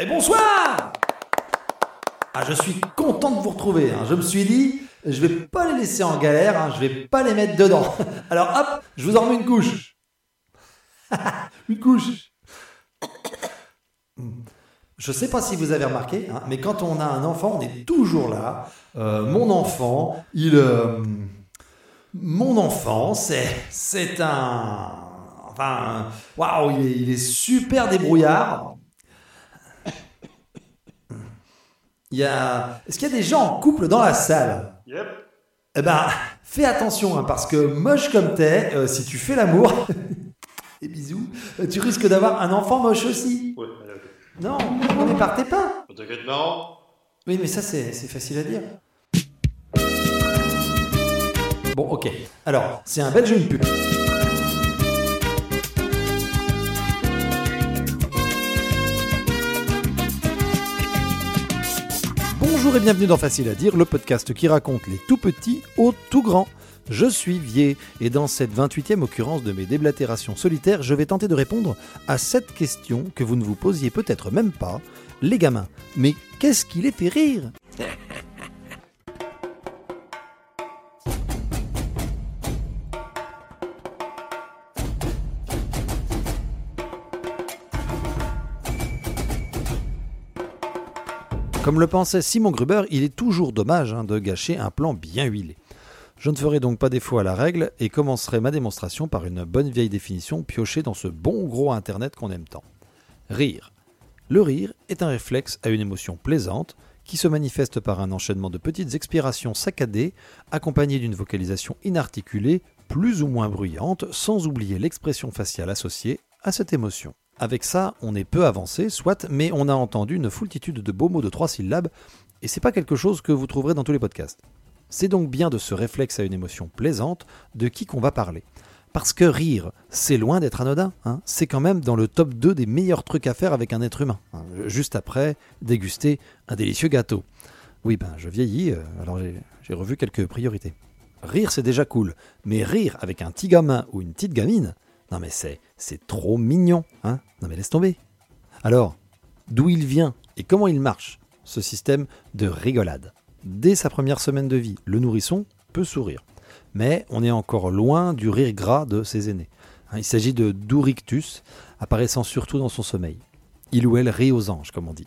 Et bonsoir Ah, je suis content de vous retrouver. hein. Je me suis dit, je vais pas les laisser en galère, hein. je vais pas les mettre dedans. Alors hop, je vous en remets une couche. une couche. Je sais pas si vous avez remarqué, hein, mais quand on a un enfant, on est toujours là. Euh, mon enfant, il... euh, mon enfant, c'est, un... Enfin, waouh, il est super débrouillard. Il y a... Est-ce qu'il y a des gens en couple dans la salle? Yep. Eh ben, fais attention, hein, parce que moche comme t'es, euh, si tu fais l'amour, et bisous, euh, tu risques d'avoir un enfant moche aussi. Ouais. Non, non mais partez pas. Bon, T'inquiète, marrant. Oui, mais ça, c'est c'est facile à dire. Bon, ok. Alors, c'est un belge une pub Bonjour et bienvenue dans Facile à dire, le podcast qui raconte les tout petits aux tout grands. Je suis Vier et dans cette 28e occurrence de mes déblatérations solitaires, je vais tenter de répondre à cette question que vous ne vous posiez peut-être même pas. Les gamins, mais qu'est-ce qui les fait rire? Comme le pensait Simon Gruber, il est toujours dommage hein, de gâcher un plan bien huilé. Je ne ferai donc pas défaut à la règle et commencerai ma démonstration par une bonne vieille définition piochée dans ce bon gros Internet qu'on aime tant. Rire. Le rire est un réflexe à une émotion plaisante qui se manifeste par un enchaînement de petites expirations saccadées accompagnées d'une vocalisation inarticulée, plus ou moins bruyante, sans oublier l'expression faciale associée à cette émotion. Avec ça, on est peu avancé, soit, mais on a entendu une foultitude de beaux mots de trois syllabes, et c'est pas quelque chose que vous trouverez dans tous les podcasts. C'est donc bien de ce réflexe à une émotion plaisante de qui qu'on va parler. Parce que rire, c'est loin d'être anodin. hein. C'est quand même dans le top 2 des meilleurs trucs à faire avec un être humain. hein. Juste après, déguster un délicieux gâteau. Oui, ben je vieillis, euh, alors j'ai- j'ai revu quelques priorités. Rire, c'est déjà cool. Mais rire avec un petit gamin ou une petite gamine, non mais c'est trop mignon. Hein non mais laisse tomber. Alors, d'où il vient et comment il marche, ce système de rigolade? Dès sa première semaine de vie, le nourrisson peut sourire. Mais on est encore loin du rire gras de ses aînés. Hein, Il s'agit de Dourictus, apparaissant surtout dans son sommeil. Il ou elle rit aux anges, comme on dit.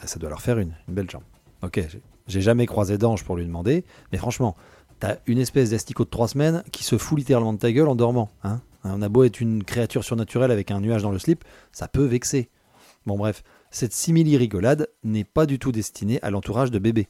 Ah, Ça doit leur faire une, belle jambe. Ok, j'ai- j'ai jamais croisé d'ange pour lui demander, mais franchement, t'as une espèce d'asticot de trois semaines qui se fout littéralement de ta gueule en dormant. Hein on a beau être une créature surnaturelle avec un nuage dans le slip, ça peut vexer. Bon bref, cette simili-rigolade n'est pas du tout destinée à l'entourage de bébés.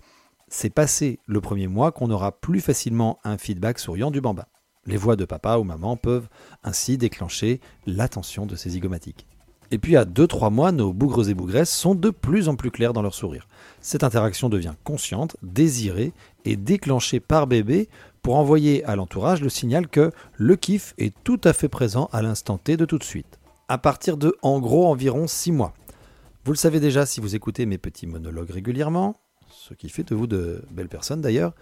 C'est passé le premier mois qu'on aura plus facilement un feedback souriant du bambin. Les voix de papa ou maman peuvent ainsi déclencher l'attention de ces zygomatiques. Et puis à 2-3 mois, nos bougres et bougresses sont de plus en plus clairs dans leur sourire. Cette interaction devient consciente, désirée et déclenchée par bébé pour envoyer à l'entourage le signal que le kiff est tout à fait présent à l'instant T de tout de suite. À partir de en gros environ 6 mois. Vous le savez déjà si vous écoutez mes petits monologues régulièrement, ce qui fait de vous de belles personnes d'ailleurs,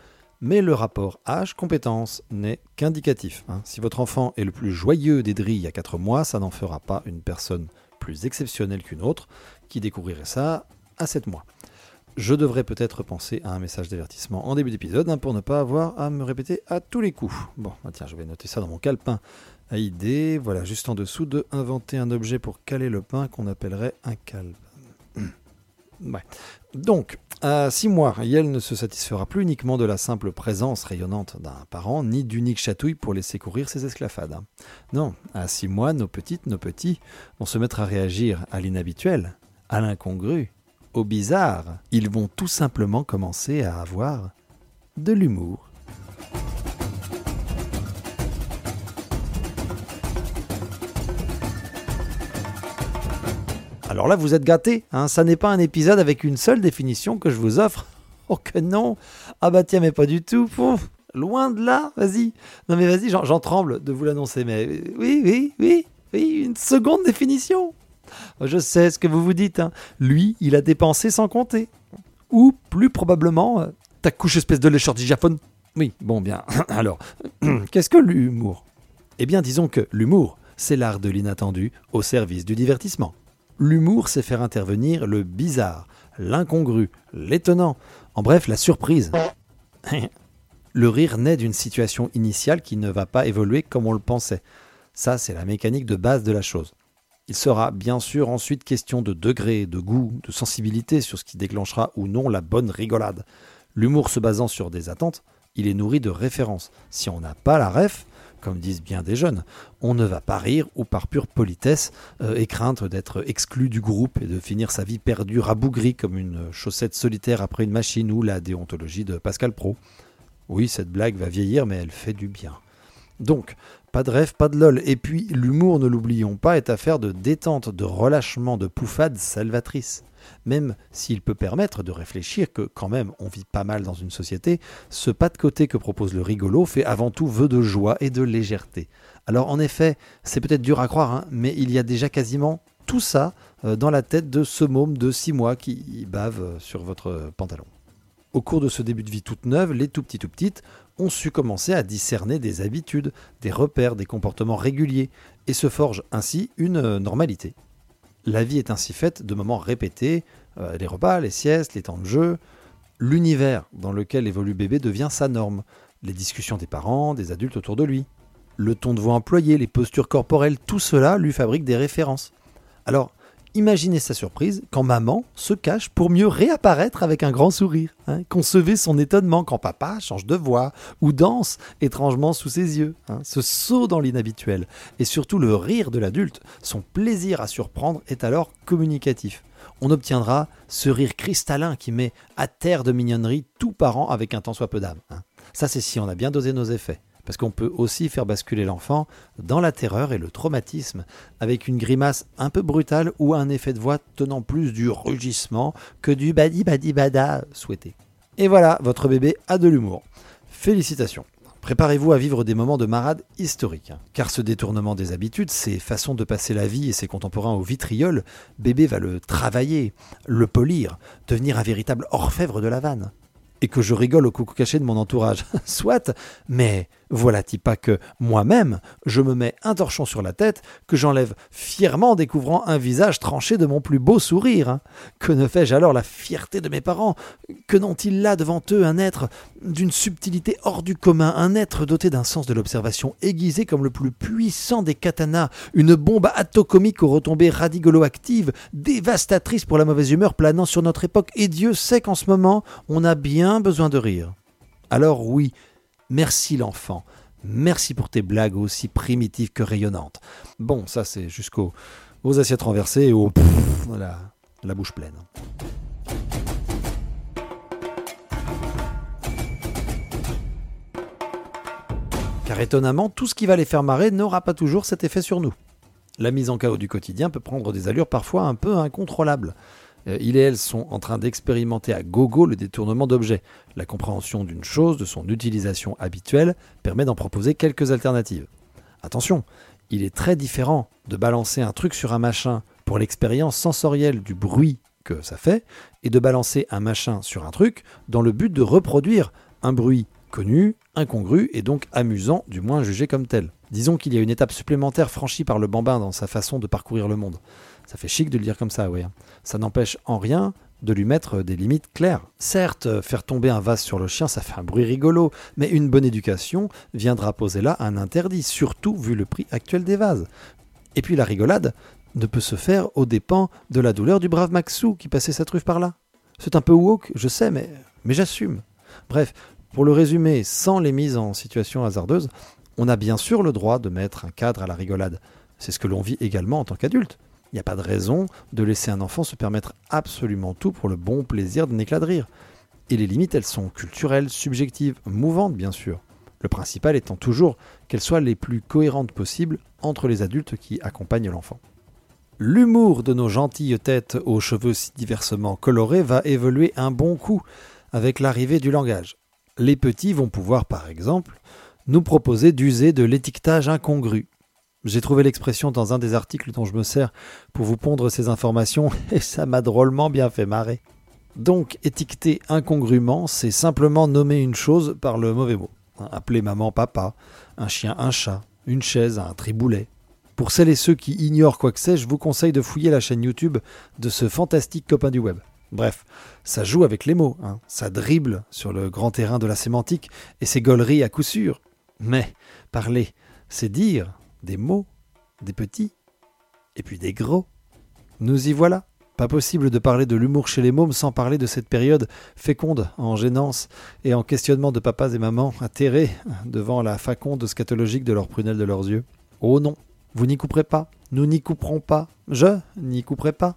mais le rapport âge-compétence n'est qu'indicatif. hein. Si votre enfant est le plus joyeux des drilles à 4 mois, ça n'en fera pas une personne plus exceptionnelle qu'une autre qui découvrirait ça à 7 mois. Je devrais peut-être penser à un message d'avertissement en début d'épisode hein, pour ne pas avoir à me répéter à tous les coups. Bon, bah tiens, je vais noter ça dans mon calepin à idée. Voilà, juste en dessous de inventer un objet pour caler le pain qu'on appellerait un calepin. Ouais. Donc, à 6 mois, Riel ne se satisfera plus uniquement de la simple présence rayonnante d'un parent, ni d'unique chatouille pour laisser courir ses esclafades. hein. Non, à 6 mois, nos petites, nos petits vont se mettre à réagir à l'inhabituel, à l'incongru, au bizarre. Ils vont tout simplement commencer à avoir de l'humour. Alors là, vous êtes gâtés, hein, ça n'est pas un épisode avec une seule définition que je vous offre. Oh que non Ah bah tiens, mais pas du tout. Pouf, loin de là, vas-y. Non mais vas-y, j'en j'en tremble de vous l'annoncer, mais oui, oui, oui, oui, une seconde définition. Je sais ce que vous vous dites. hein. Lui, il a dépensé sans compter. Ou, plus probablement, euh, ta couche espèce de lécheur digaphone. Oui, bon, bien. Alors, qu'est-ce que l'humour? Eh bien, disons que l'humour, c'est l'art de l'inattendu au service du divertissement. L'humour, c'est faire intervenir le bizarre, l'incongru, l'étonnant, en bref, la surprise. le rire naît d'une situation initiale qui ne va pas évoluer comme on le pensait. Ça, c'est la mécanique de base de la chose. Il sera bien sûr ensuite question de degré, de goût, de sensibilité sur ce qui déclenchera ou non la bonne rigolade. L'humour se basant sur des attentes, il est nourri de références. Si on n'a pas la ref, comme disent bien des jeunes, on ne va pas rire ou par pure politesse euh, et craindre d'être exclu du groupe et de finir sa vie perdue rabougrie comme une chaussette solitaire après une machine ou la déontologie de Pascal Pro. Oui, cette blague va vieillir, mais elle fait du bien. Donc, pas de rêve, pas de lol. Et puis, l'humour, ne l'oublions pas, est affaire de détente, de relâchement, de pouffade salvatrice. Même s'il peut permettre de réfléchir que, quand même, on vit pas mal dans une société, ce pas de côté que propose le rigolo fait avant tout vœu de joie et de légèreté. Alors, en effet, c'est peut-être dur à croire, hein, mais il y a déjà quasiment tout ça euh, dans la tête de ce môme de 6 mois qui bave euh, sur votre pantalon. Au cours de ce début de vie toute neuve, les tout petits tout petites ont su commencer à discerner des habitudes, des repères, des comportements réguliers, et se forgent ainsi une euh, normalité. La vie est ainsi faite de moments répétés, euh, les repas, les siestes, les temps de jeu. L'univers dans lequel évolue bébé devient sa norme, les discussions des parents, des adultes autour de lui. Le ton de voix employé, les postures corporelles, tout cela lui fabrique des références. Alors, Imaginez sa surprise quand maman se cache pour mieux réapparaître avec un grand sourire. Hein. Concevez son étonnement quand papa change de voix ou danse étrangement sous ses yeux. Hein. Ce saut dans l'inhabituel et surtout le rire de l'adulte, son plaisir à surprendre est alors communicatif. On obtiendra ce rire cristallin qui met à terre de mignonnerie tout parent avec un tant soit peu d'âme. Hein. Ça c'est si on a bien dosé nos effets parce qu'on peut aussi faire basculer l'enfant dans la terreur et le traumatisme, avec une grimace un peu brutale ou un effet de voix tenant plus du rugissement que du badi badi bada souhaité. Et voilà, votre bébé a de l'humour. Félicitations. Préparez-vous à vivre des moments de marade historiques, car ce détournement des habitudes, ces façons de passer la vie et ses contemporains au vitriol, bébé va le travailler, le polir, devenir un véritable orfèvre de la vanne et que je rigole au coucou caché de mon entourage. Soit, mais voilà-t-il pas que moi-même, je me mets un torchon sur la tête, que j'enlève fièrement en découvrant un visage tranché de mon plus beau sourire. Hein. Que ne fais-je alors la fierté de mes parents? Que n'ont-ils là devant eux un être d'une subtilité hors du commun, un être doté d'un sens de l'observation aiguisé comme le plus puissant des katanas, une bombe atocomique aux retombées radigolo-actives, dévastatrice pour la mauvaise humeur planant sur notre époque, et Dieu sait qu'en ce moment, on a bien besoin de rire. Alors oui, Merci l'enfant. Merci pour tes blagues aussi primitives que rayonnantes. Bon, ça c'est jusqu'aux assiettes renversées et au voilà, la bouche pleine. Car étonnamment, tout ce qui va les faire marrer n'aura pas toujours cet effet sur nous. La mise en chaos du quotidien peut prendre des allures parfois un peu incontrôlables. Euh, il et elle sont en train d'expérimenter à gogo le détournement d'objets. La compréhension d'une chose, de son utilisation habituelle, permet d'en proposer quelques alternatives. Attention, il est très différent de balancer un truc sur un machin pour l'expérience sensorielle du bruit que ça fait, et de balancer un machin sur un truc dans le but de reproduire un bruit connu, incongru et donc amusant, du moins jugé comme tel. Disons qu'il y a une étape supplémentaire franchie par le bambin dans sa façon de parcourir le monde. Ça fait chic de le dire comme ça, oui. Ça n'empêche en rien de lui mettre des limites claires. Certes, faire tomber un vase sur le chien, ça fait un bruit rigolo, mais une bonne éducation viendra poser là un interdit, surtout vu le prix actuel des vases. Et puis la rigolade ne peut se faire aux dépens de la douleur du brave Maxou qui passait sa truffe par là. C'est un peu woke, je sais, mais, mais j'assume. Bref, pour le résumer, sans les mises en situation hasardeuse, on a bien sûr le droit de mettre un cadre à la rigolade. C'est ce que l'on vit également en tant qu'adulte. Il n'y a pas de raison de laisser un enfant se permettre absolument tout pour le bon plaisir d'un éclat de rire. Et les limites, elles sont culturelles, subjectives, mouvantes bien sûr. Le principal étant toujours qu'elles soient les plus cohérentes possibles entre les adultes qui accompagnent l'enfant. L'humour de nos gentilles têtes aux cheveux si diversement colorés va évoluer un bon coup avec l'arrivée du langage. Les petits vont pouvoir, par exemple, nous proposer d'user de l'étiquetage incongru, j'ai trouvé l'expression dans un des articles dont je me sers pour vous pondre ces informations et ça m'a drôlement bien fait marrer. Donc, étiqueter incongrument, c'est simplement nommer une chose par le mauvais mot. Appeler maman papa, un chien un chat, une chaise un triboulet. Pour celles et ceux qui ignorent quoi que c'est, je vous conseille de fouiller la chaîne YouTube de ce fantastique copain du web. Bref, ça joue avec les mots, hein. ça dribble sur le grand terrain de la sémantique, et c'est gaulerie à coup sûr. Mais parler, c'est dire des mots, des petits, et puis des gros. Nous y voilà. Pas possible de parler de l'humour chez les mômes sans parler de cette période féconde en gênance et en questionnement de papas et mamans atterrés devant la faconde scatologique de leurs prunelles de leurs yeux. Oh non, vous n'y couperez pas, nous n'y couperons pas, je n'y couperai pas.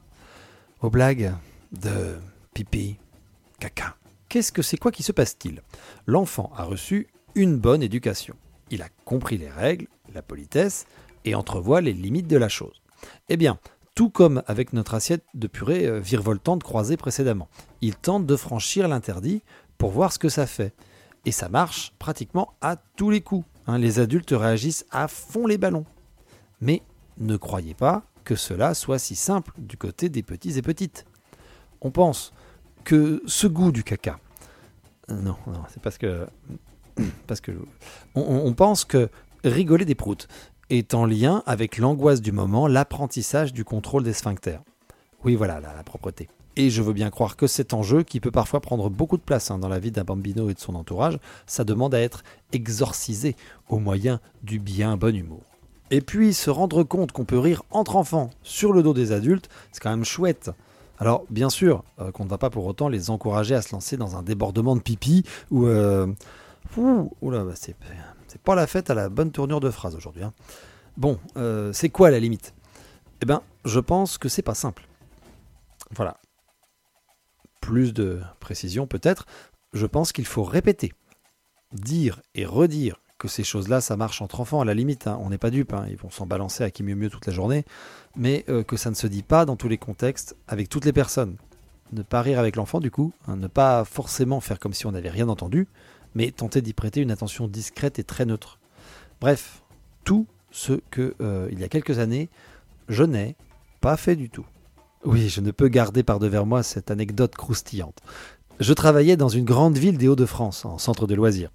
Aux blagues de pipi, caca. Qu'est-ce que c'est? Quoi qui se passe-t-il? L'enfant a reçu une bonne éducation. Il a compris les règles, la politesse, et entrevoit les limites de la chose. Eh bien, tout comme avec notre assiette de purée euh, virevoltante croisée précédemment. Il tente de franchir l'interdit pour voir ce que ça fait. Et ça marche pratiquement à tous les coups. Hein. les adultes réagissent à fond les ballons. Mais ne croyez pas que cela soit si simple du côté des petits et petites. On pense que ce goût du caca. Euh, non, non, c'est parce que. Parce que. on pense que rigoler des proutes, est en lien avec l'angoisse du moment, l'apprentissage du contrôle des sphincters. Oui, voilà, la, propreté. Et je veux bien croire que cet enjeu, qui peut parfois prendre beaucoup de place hein, dans la vie d'un bambino et de son entourage, ça demande à être exorcisé au moyen du bien bon humour. Et puis se rendre compte qu'on peut rire entre enfants sur le dos des adultes, c'est quand même chouette. Alors bien sûr euh, qu'on ne va pas pour autant les encourager à se lancer dans un débordement de pipi ou... Euh... Ouh, là, bah, c'est c'est pas la fête à la bonne tournure de phrase aujourd'hui. Hein. Bon, euh, c'est quoi la limite? Eh bien, je pense que c'est pas simple. Voilà. Plus de précision peut-être, je pense qu'il faut répéter, dire et redire que ces choses-là, ça marche entre enfants à la limite. Hein. On n'est pas dupes, hein. ils vont s'en balancer à qui mieux mieux toute la journée, mais euh, que ça ne se dit pas dans tous les contextes, avec toutes les personnes. Ne pas rire avec l'enfant du coup, ne pas forcément faire comme si on n'avait rien entendu, mais tenter d'y prêter une attention discrète et très neutre. Bref, tout ce que, euh, il y a quelques années, je n'ai pas fait du tout. Oui, je ne peux garder par devers moi cette anecdote croustillante. Je travaillais dans une grande ville des Hauts-de-France, en centre de loisirs.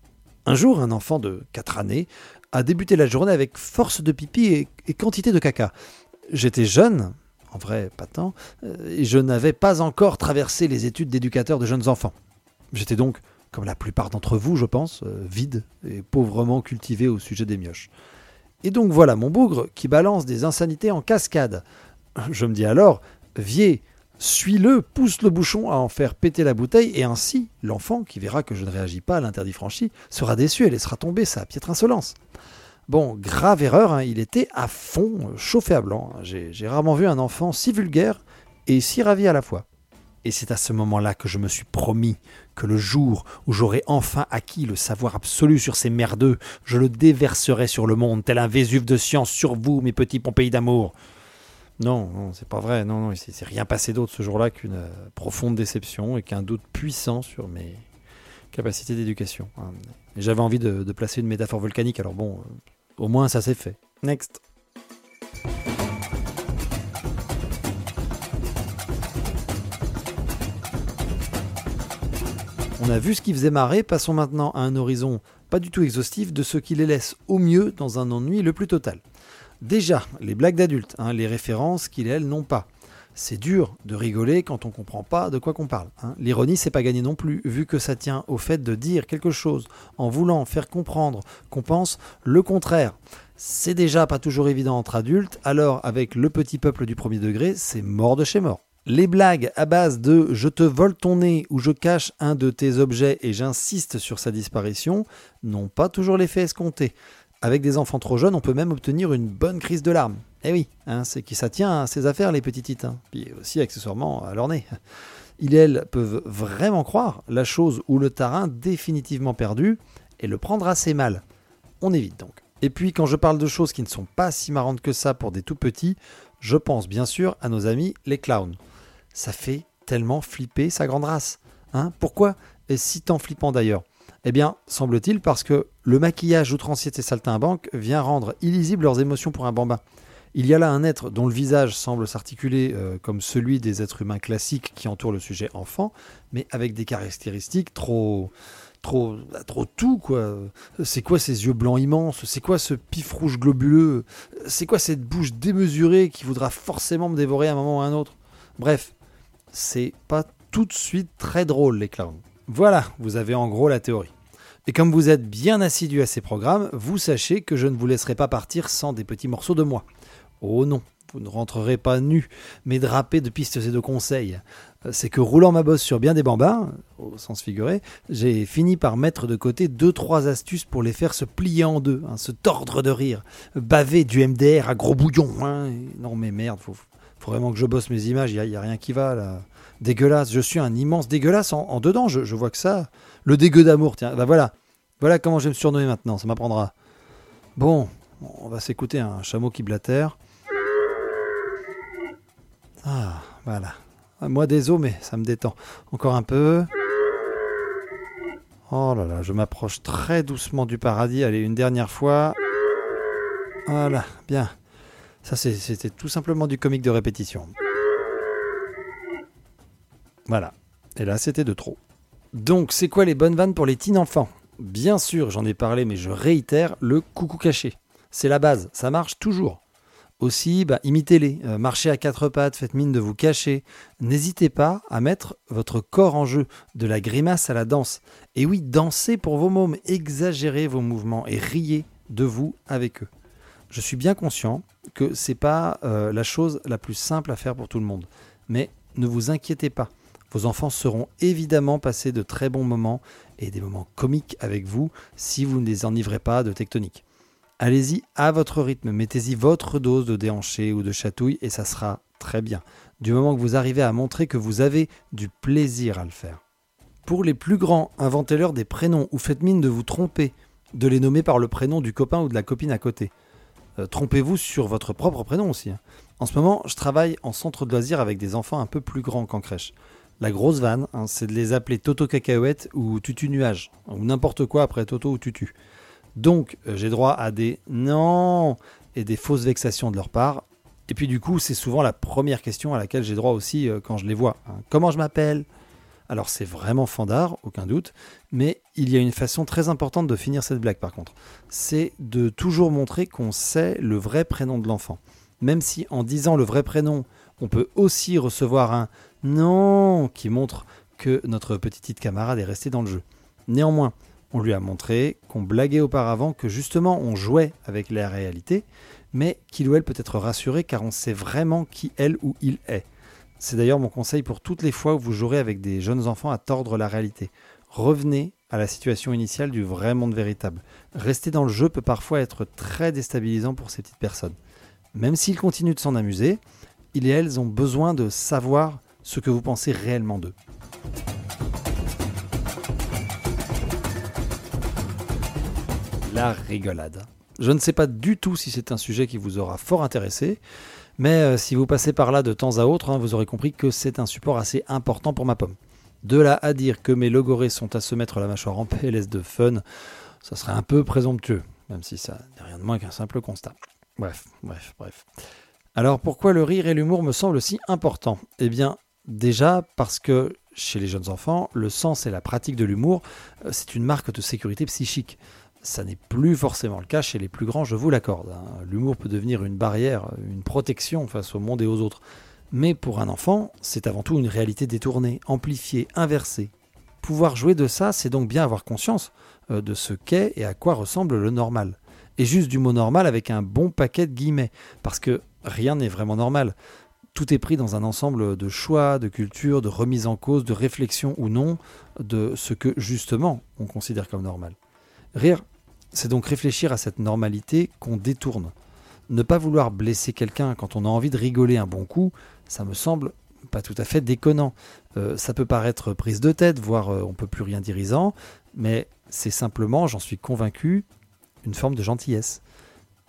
Un jour, un enfant de 4 années a débuté la journée avec force de pipi et, et quantité de caca. J'étais jeune, en vrai pas tant, euh, et je n'avais pas encore traversé les études d'éducateur de jeunes enfants. J'étais donc comme la plupart d'entre vous, je pense, euh, vide et pauvrement cultivé au sujet des mioches. Et donc voilà mon bougre qui balance des insanités en cascade. Je me dis alors, viez, suis-le, pousse le bouchon à en faire péter la bouteille, et ainsi, l'enfant, qui verra que je ne réagis pas à l'interdit franchi, sera déçu et laissera tomber sa piètre insolence. Bon, grave erreur, hein, il était à fond, chauffé à blanc. J'ai rarement vu un enfant si vulgaire et si ravi à la fois. Et c'est à ce moment-là que je me suis promis que le jour où j'aurai enfin acquis le savoir absolu sur ces merdeux, je le déverserai sur le monde, tel un Vésuve de science sur vous, mes petits Pompéi d'amour. Non, non, c'est pas vrai. Non, non, il s'est rien passé d'autre ce jour-là qu'une euh, profonde déception et qu'un doute puissant sur mes capacités d'éducation. Hein. J'avais envie de, placer une métaphore volcanique, alors bon, euh, au moins ça s'est fait. Next. On a vu ce qui faisait marrer, passons maintenant à un horizon pas du tout exhaustif de ce qui les laisse au mieux dans un ennui le plus total. Déjà, les blagues d'adultes, hein, les références qu'ils elles n'ont pas. C'est dur de rigoler quand on comprend pas de quoi qu'on parle. Hein. L'ironie, c'est pas gagné non plus, vu que ça tient au fait de dire quelque chose en voulant faire comprendre qu'on pense le contraire. C'est déjà pas toujours évident entre adultes, alors avec le petit peuple du premier degré, c'est mort de chez mort. Les blagues à base de je te vole ton nez ou je cache un de tes objets et j'insiste sur sa disparition n'ont pas toujours l'effet escompté. Avec des enfants trop jeunes, on peut même obtenir une bonne crise de larmes. Eh oui, hein, c'est qui ça tient à ses affaires les petits titans. Puis aussi accessoirement à leur nez. Ils et elles peuvent vraiment croire la chose ou le tarin définitivement perdu et le prendre assez mal. On évite donc. Et puis quand je parle de choses qui ne sont pas si marrantes que ça pour des tout petits, je pense bien sûr à nos amis les clowns ça fait tellement flipper sa grande race. Hein Pourquoi est si tant flippant d'ailleurs? Eh bien, semble-t-il parce que le maquillage outrancier de ces saltimbanques vient rendre illisibles leurs émotions pour un bambin. Il y a là un être dont le visage semble s'articuler euh, comme celui des êtres humains classiques qui entourent le sujet enfant, mais avec des caractéristiques trop trop, trop tout, quoi. C'est quoi ces yeux blancs immenses? C'est quoi ce pif rouge globuleux? C'est quoi cette bouche démesurée qui voudra forcément me dévorer à un moment ou à un autre? Bref, c'est pas tout de suite très drôle, les clowns. Voilà, vous avez en gros la théorie. Et comme vous êtes bien assidu à ces programmes, vous sachez que je ne vous laisserai pas partir sans des petits morceaux de moi. Oh non, vous ne rentrerez pas nu, mais drapé de pistes et de conseils. C'est que roulant ma bosse sur bien des bambins, au sens figuré, j'ai fini par mettre de côté deux trois astuces pour les faire se plier en deux, hein, se tordre de rire, baver du MDR à gros bouillon. Hein. Non mais merde, faut, faut vraiment que je bosse mes images, il n'y a, rien qui va là. Dégueulasse, je suis un immense dégueulasse en, dedans, je, vois que ça. Le dégueu d'amour, tiens, bah voilà. Voilà comment je vais me surnommer maintenant, ça m'apprendra. Bon, on va s'écouter un chameau qui blatère. Ah, voilà. Moi, désolé, mais ça me détend. Encore un peu. Oh là là, je m'approche très doucement du paradis. Allez, une dernière fois. Voilà, bien. Ça, c'était tout simplement du comique de répétition. Voilà. Et là, c'était de trop. Donc, c'est quoi les bonnes vannes pour les teen enfants? Bien sûr, j'en ai parlé, mais je réitère le coucou caché. C'est la base, ça marche toujours. Aussi, bah, imitez-les, euh, marchez à quatre pattes, faites mine de vous cacher. N'hésitez pas à mettre votre corps en jeu, de la grimace à la danse. Et oui, dansez pour vos mômes, exagérez vos mouvements et riez de vous avec eux. Je suis bien conscient que c'est pas euh, la chose la plus simple à faire pour tout le monde, mais ne vous inquiétez pas. Vos enfants seront évidemment passés de très bons moments et des moments comiques avec vous si vous ne les enivrez pas de tectonique. Allez-y à votre rythme, mettez-y votre dose de déhanché ou de chatouille et ça sera très bien, du moment que vous arrivez à montrer que vous avez du plaisir à le faire. Pour les plus grands, inventez-leur des prénoms ou faites mine de vous tromper, de les nommer par le prénom du copain ou de la copine à côté. Euh, trompez-vous sur votre propre prénom aussi. Hein. En ce moment, je travaille en centre de loisirs avec des enfants un peu plus grands qu'en crèche. La grosse vanne, hein, c'est de les appeler Toto Cacahuète ou Tutu Nuage, ou n'importe quoi après Toto ou Tutu. Donc, euh, j'ai droit à des non et des fausses vexations de leur part. Et puis, du coup, c'est souvent la première question à laquelle j'ai droit aussi euh, quand je les vois. Hein. Comment je m'appelle? Alors, c'est vraiment fandard, aucun doute. Mais il y a une façon très importante de finir cette blague, par contre. C'est de toujours montrer qu'on sait le vrai prénom de l'enfant. Même si, en disant le vrai prénom, on peut aussi recevoir un non qui montre que notre petite camarade est resté dans le jeu. Néanmoins, on lui a montré qu'on blaguait auparavant que justement on jouait avec la réalité, mais qu'il ou elle peut être rassuré car on sait vraiment qui elle ou il est. C'est d'ailleurs mon conseil pour toutes les fois où vous jouerez avec des jeunes enfants à tordre la réalité. Revenez à la situation initiale du vrai monde véritable. Rester dans le jeu peut parfois être très déstabilisant pour ces petites personnes. Même s'ils continuent de s'en amuser, ils et elles ont besoin de savoir ce que vous pensez réellement d'eux. la rigolade. Je ne sais pas du tout si c'est un sujet qui vous aura fort intéressé, mais euh, si vous passez par là de temps à autre, hein, vous aurez compris que c'est un support assez important pour ma pomme. De là à dire que mes logorés sont à se mettre la mâchoire en PLS de fun, ça serait un peu présomptueux, même si ça n'est rien de moins qu'un simple constat. Bref, bref, bref. Alors pourquoi le rire et l'humour me semblent si importants? Eh bien, déjà parce que chez les jeunes enfants, le sens et la pratique de l'humour, euh, c'est une marque de sécurité psychique. Ça n'est plus forcément le cas chez les plus grands, je vous l'accorde. Hein. L'humour peut devenir une barrière, une protection face au monde et aux autres. Mais pour un enfant, c'est avant tout une réalité détournée, amplifiée, inversée. Pouvoir jouer de ça, c'est donc bien avoir conscience euh, de ce qu'est et à quoi ressemble le normal. Et juste du mot normal avec un bon paquet de guillemets, parce que rien n'est vraiment normal. Tout est pris dans un ensemble de choix, de culture, de remise en cause, de réflexion ou non de ce que justement on considère comme normal. Rire, c'est donc réfléchir à cette normalité qu'on détourne. Ne pas vouloir blesser quelqu'un quand on a envie de rigoler un bon coup, ça me semble pas tout à fait déconnant. Euh, ça peut paraître prise de tête, voire euh, on peut plus rien dirisant, mais c'est simplement, j'en suis convaincu, une forme de gentillesse.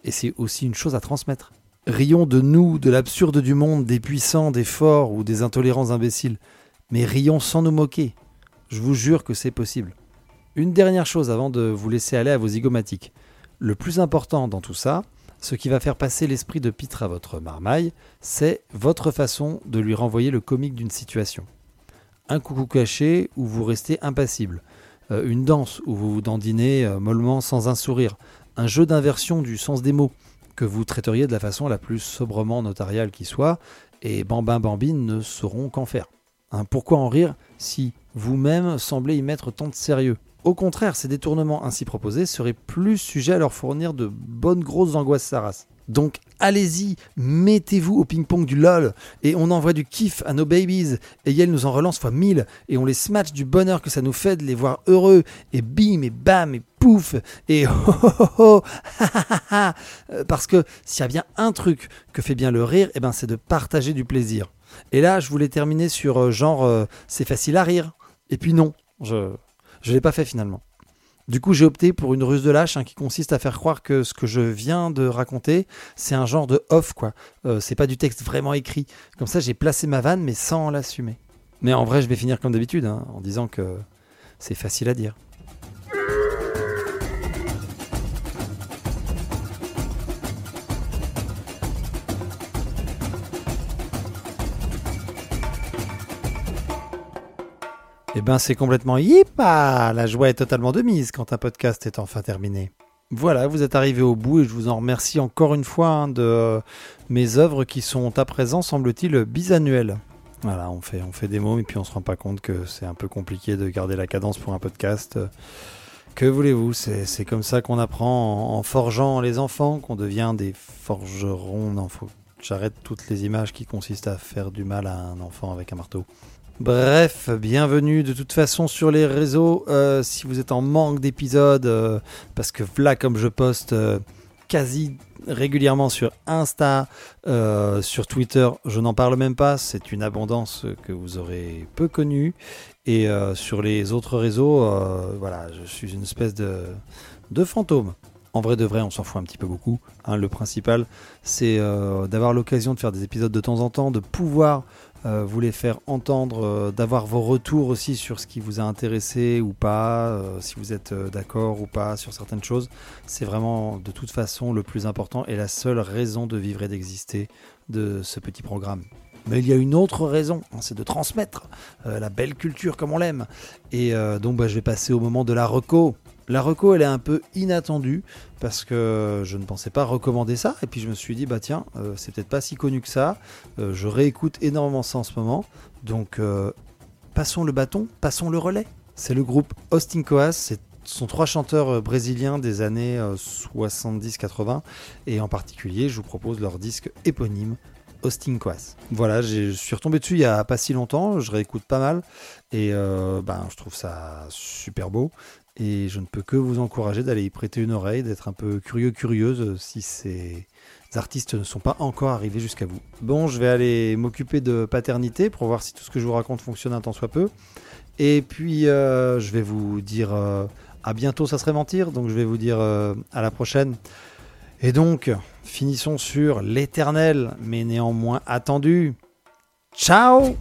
Et c'est aussi une chose à transmettre. Rions de nous, de l'absurde du monde, des puissants, des forts ou des intolérants imbéciles, mais rions sans nous moquer. Je vous jure que c'est possible. Une dernière chose avant de vous laisser aller à vos zygomatiques. Le plus important dans tout ça, ce qui va faire passer l'esprit de Pitre à votre marmaille, c'est votre façon de lui renvoyer le comique d'une situation. Un coucou caché où vous restez impassible. euh, une danse où vous vous dandinez euh, mollement sans un sourire, un jeu d'inversion du sens des mots que vous traiteriez de la façon la plus sobrement notariale qui soit, et Bambin Bambine ne sauront qu'en faire. Hein, pourquoi en rire si vous-même semblez y mettre tant de sérieux? Au contraire, ces détournements ainsi proposés seraient plus sujets à leur fournir de bonnes grosses angoisses saras. Donc allez-y, mettez-vous au ping-pong du LOL et on envoie du kiff à nos babies et Yale nous en relance fois mille et on les smatch du bonheur que ça nous fait de les voir heureux et bim et bam et pouf et oh oh oh oh parce que s'il y a bien un truc que fait bien le rire, eh ben c'est de partager du plaisir. Et là, je voulais terminer sur euh, genre euh, c'est facile à rire. Et puis non, je je l'ai pas fait finalement. Du coup, j'ai opté pour une ruse de lâche hein, qui consiste à faire croire que ce que je viens de raconter, c'est un genre de off, quoi. Euh, c'est pas du texte vraiment écrit. Comme ça, j'ai placé ma vanne, mais sans l'assumer. Mais en vrai, je vais finir comme d'habitude, hein, en disant que c'est facile à dire. Ben, c'est complètement yippa La joie est totalement de mise quand un podcast est enfin terminé. Voilà, vous êtes arrivé au bout et je vous en remercie encore une fois hein, de euh, mes œuvres qui sont à présent, semble-t-il, bisannuelles. Voilà, on fait, on fait des mots et puis on se rend pas compte que c'est un peu compliqué de garder la cadence pour un podcast. Que voulez-vous C'est comme ça qu'on apprend en, forgeant les enfants, qu'on devient des forgerons. J'arrête toutes les images qui consistent à faire du mal à un enfant avec un marteau. Bref, bienvenue de toute façon sur les réseaux. Euh, si vous êtes en manque d'épisodes, euh, parce que là, comme je poste euh, quasi régulièrement sur Insta, sur Twitter, je n'en parle même pas. C'est une abondance que vous aurez peu connue. Et sur les autres réseaux, voilà, je suis une espèce de, fantôme. En vrai de vrai, on s'en fout un petit peu beaucoup. hein. le principal, c'est d'avoir l'occasion de faire des épisodes de temps en temps, de pouvoir euh, vous les faire entendre, euh, d'avoir vos retours aussi sur ce qui vous a intéressé ou pas, euh, si vous êtes d'accord ou pas sur certaines choses. C'est vraiment de toute façon le plus important et la seule raison de vivre et d'exister de ce petit programme. Mais il y a une autre raison, hein, c'est de transmettre la belle culture comme on l'aime. Et donc bah, je vais passer au moment de la reco. La reco, elle est un peu inattendue parce que je ne pensais pas recommander ça. Et puis je me suis dit, bah tiens, euh, c'est peut-être pas si connu que ça. Euh, je réécoute énormément ça en ce moment. Donc euh, passons le bâton, passons le relais. C'est le groupe Austin Coas. C'est ce sont trois chanteurs brésiliens des années euh, 70-80. Et en particulier, je vous propose leur disque éponyme. Austin Coas. Voilà, je suis retombé dessus il y a pas si longtemps, je réécoute pas mal et euh, ben, je trouve ça super beau et je ne peux que vous encourager d'aller y prêter une oreille, d'être un peu curieux, curieuse euh, si ces artistes ne sont pas encore arrivés jusqu'à vous. Bon, je vais aller m'occuper de paternité pour voir si tout ce que je vous raconte fonctionne un tant soit peu. Et puis, euh, je vais vous dire à bientôt, ça serait mentir, donc je vais vous dire à la prochaine. Et donc, finissons sur l'éternel, mais néanmoins attendu. Ciao